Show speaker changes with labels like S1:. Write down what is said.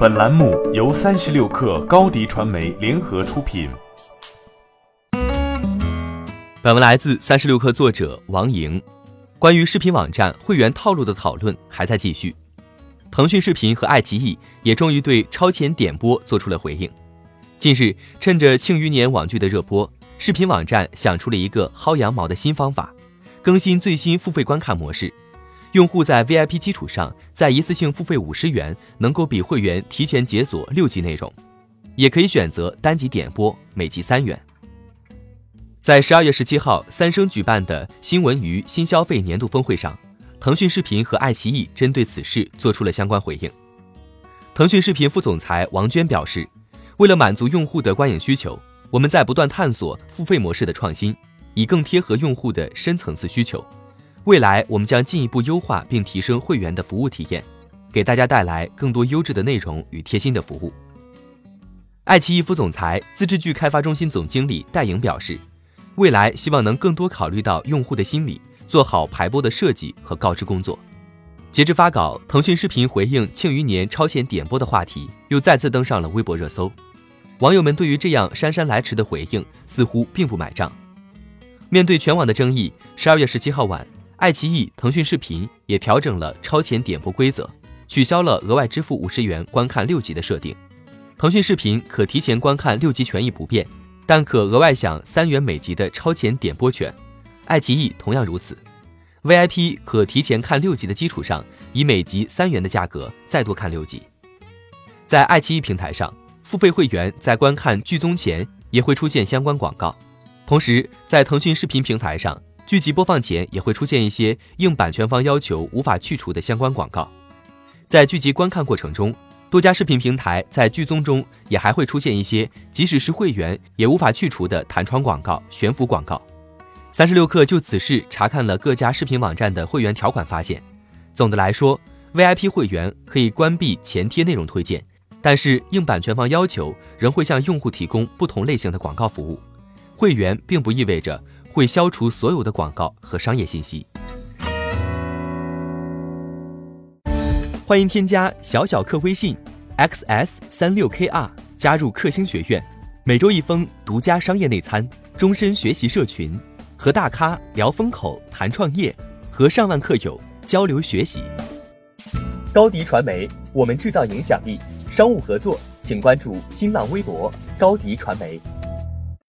S1: 本栏目由三十六氪高低传媒联合出品。
S2: 本文来自三十六氪作者王莹。关于视频网站会员套路的讨论还在继续。腾讯视频和爱奇艺也终于对超前点播做出了回应。近日，趁着《庆余年》网剧的热播，视频网站想出了一个薅羊毛的新方法，更新最新付费观看模式。用户在 VIP 基础上再一次性付费五十元，能够比会员提前解锁六集内容，也可以选择单集点播，每集三元。在十二月十七号，三生举办的新闻娱新消费年度峰会上，腾讯视频和爱奇艺针对此事做出了相关回应。腾讯视频副总裁王娟表示，为了满足用户的观影需求，我们在不断探索付费模式的创新，以更贴合用户的深层次需求。未来，我们将进一步优化并提升会员的服务体验，给大家带来更多优质的内容与贴心的服务。爱奇艺副总裁、自制剧开发中心总经理戴颖表示，未来希望能更多考虑到用户的心理，做好排播的设计和告知工作。截至发稿，腾讯视频回应《庆余年》超前点播的话题，又再次登上了微博热搜。网友们对于这样姗姗来迟的回应，似乎并不买账。面对全网的争议，十二月十七号晚。爱奇艺、腾讯视频也调整了超前点播规则，取消了额外支付五十元观看六集的设定。腾讯视频可提前观看六集权益不变，但可额外享三元每集的超前点播权。爱奇艺同样如此，VIP 可提前看六集的基础上，以每集三元的价格再多看六集。在爱奇艺平台上，付费会员在观看剧综前也会出现相关广告，同时在腾讯视频平台上。剧集播放前也会出现一些应版权方要求无法去除的相关广告，在剧集观看过程中，多家视频平台在剧综中也还会出现一些即使是会员也无法去除的弹窗广告、悬浮广告。三十六氪就此事查看了各家视频网站的会员条款，发现，总的来说，VIP 会员可以关闭前贴内容推荐，但是应版权方要求仍会向用户提供不同类型的广告服务。会员并不意味着。会消除所有的广告和商业信息。欢迎添加小小客微信 xs 三六 kr 加入克星学院，每周一封独家商业内参，终身学习社群，和大咖聊风口谈创业，和上万客友交流学习。高迪传媒，我们制造影响力。商务合作，请关注新浪微博高迪传媒。